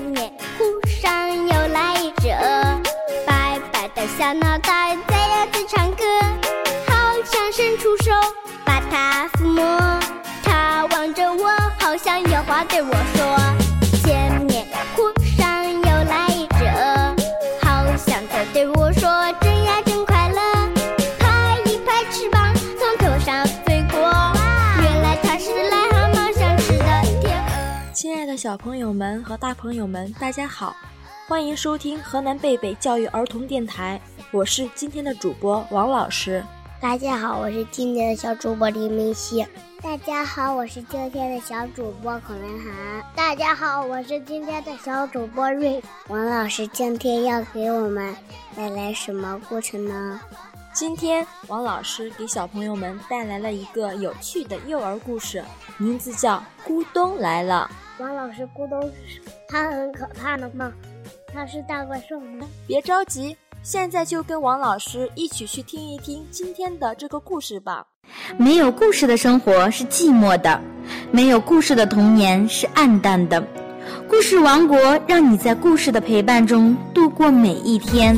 面湖上又来一只鹅，白白的小脑袋在鸭子唱歌，好想伸出手把它抚摸。它望着我，好像有话对我说。小朋友们和大朋友们，大家好，欢迎收听河南贝贝教育儿童电台，我是今天的主播王老师。大家好，我是今天的小主播李明熙。大家好，我是今天的小主播孔文涵。大家好，我是今天的小主播瑞。王老师今天要给我们带来什么故事呢？今天王老师给小朋友们带来了一个有趣的幼儿故事，名字叫《咕咚来了》。王老师，咕咚，他很可怕的吗？他是大怪兽吗？别着急，现在就跟王老师一起去听一听今天的这个故事吧。没有故事的生活是寂寞的，没有故事的童年是暗淡的。故事王国让你在故事的陪伴中度过每一天。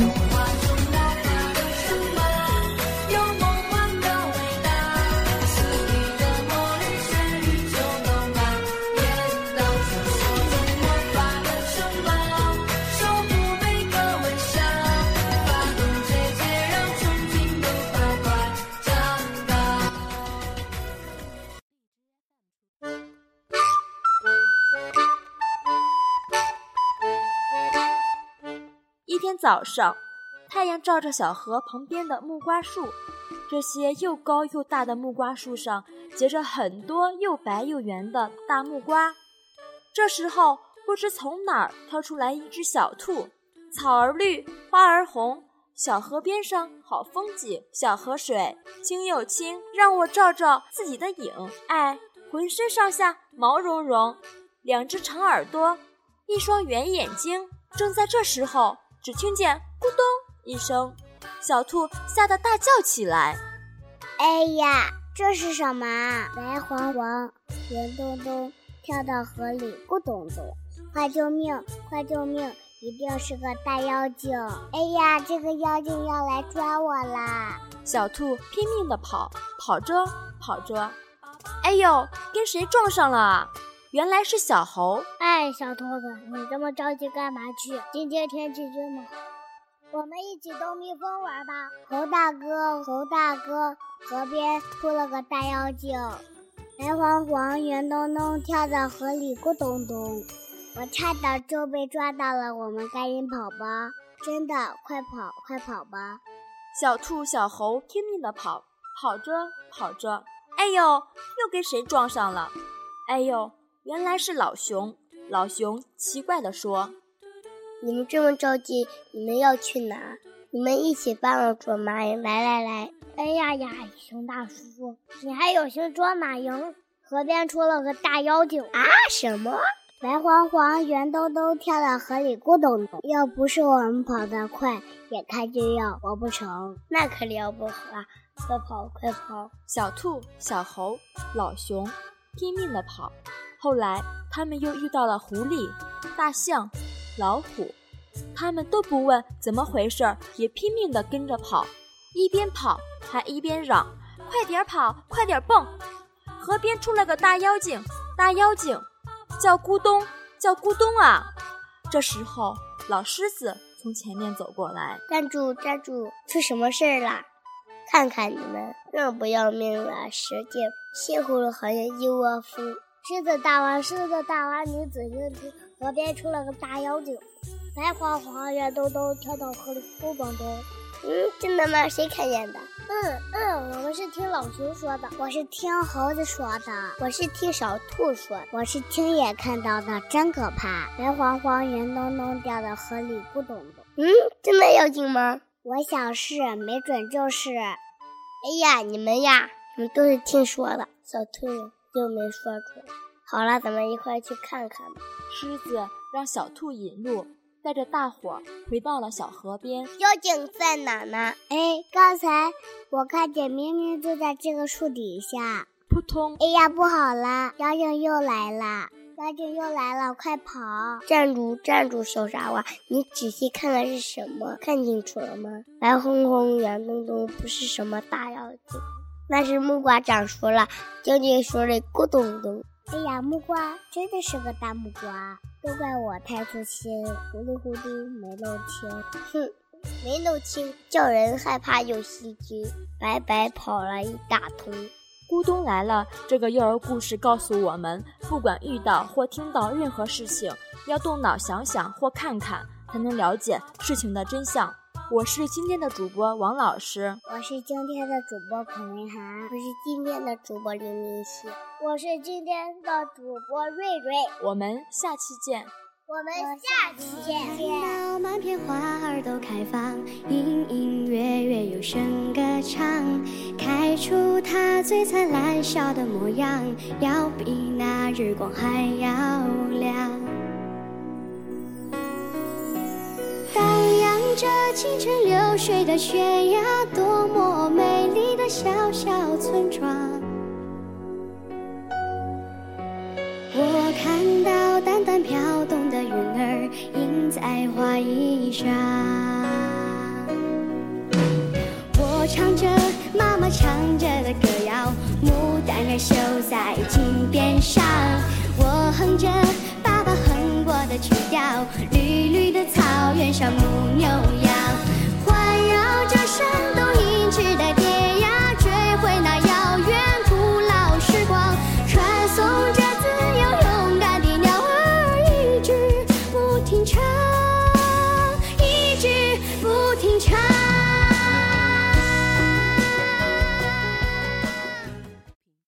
天早上，太阳照着小河旁边的木瓜树，这些又高又大的木瓜树上结着很多又白又圆的大木瓜。这时候，不知从哪儿跳出来一只小兔，草儿绿，花儿红，小河边上好风景，小河水清又清，让我照照自己的影。哎，浑身上下毛茸茸，两只长耳朵，一双圆眼睛。正在这时候。只听见咕咚一声，小兔吓得大叫起来。哎呀，这是什么？白黄黄，圆咚咚，跳到河里咕咚咚！快救命！快救命！一定是个大妖精！哎呀，这个妖精要来抓我啦！小兔拼命地跑，跑着跑着，哎呦，跟谁撞上了？原来是小猴。哎，小兔子，你这么着急干嘛去？今天天气这么好，我们一起逗蜜蜂玩吧。猴大哥，猴大哥，河边出了个大妖精，白黄黄，圆咚咚，跳到河里咕咚咚。我差点就被抓到了，我们赶紧跑吧！真的，快跑，快跑吧！小兔、小猴拼命地跑，跑着跑着，哎呦，又跟谁撞上了？哎呦！原来是老熊，老熊奇怪地说：“你们这么着急，你们要去哪？你们一起帮我捉蚂蚁！来来来！哎呀呀，熊大叔叔，你还有心捉马蝇？河边出了个大妖精啊！什么？白黄黄，圆兜兜，跳到河里咕咚咚。要不是我们跑得快，眼看就要活不成。那可了不得！快跑，快跑！小兔、小猴、老熊拼命地跑。”后来，他们又遇到了狐狸、大象、老虎，他们都不问怎么回事，也拼命地跟着跑，一边跑还一边嚷：“快点跑，快点蹦！”河边出了个大妖精，大妖精叫咕咚，叫咕咚啊！这时候，老狮子从前面走过来：“站住，站住！出什么事儿啦？看看你们，这么不要命了，使劲气呼噜，好像一窝蜂。”狮子大王，狮子大王，你仔细听，河边出了个大妖精，白晃晃，圆咚咚，跳到河里咕咚咚。嗯，真的吗？谁看见的？嗯嗯，我们是听老熊说的，我是听猴子说的，我是听小兔说，我是亲眼看到的，真可怕！白晃晃，圆咚咚，掉到河里咕咚咚。嗯，真的妖精吗？我想是，没准就是。哎呀，你们呀，你们都是听说的，小兔。又没说出来。好了，咱们一块去看看吧。狮子让小兔引路，带着大伙儿回到了小河边。妖精在哪呢？哎，刚才我看见明明就在这个树底下。扑通！哎呀，不好了，妖精又来了！妖精又来了，快跑！站住，站住，小傻瓜！你仔细看看是什么？看清楚了吗？白轰轰、圆咚咚，不是什么大妖精，那是木瓜长熟了，晶晶说的咕咚咚。哎呀，木瓜真的是个大木瓜，都怪我太粗心，糊里糊涂没弄清。哼，没弄清，叫人害怕有细菌，白白跑了一大通。咕咚来了！这个幼儿故事告诉我们，不管遇到或听到任何事情，要动脑想想或看看，才能了解事情的真相。我是今天的主播王老师，我是今天的主播孔云涵，我是今天的主播林明熙，我是今天的主播瑞瑞。我们下期见。我们下期见。看到满片花儿都开放，隐隐约约有声歌唱，开出它最灿烂笑的模样，要比那日光还要亮。着清晨流水的悬崖，多么美丽的小小村庄。我看到淡淡飘动的云儿印在花衣上，我唱着妈妈唱着的歌谣，牡丹儿绣在襟边上，我哼着山牧牛，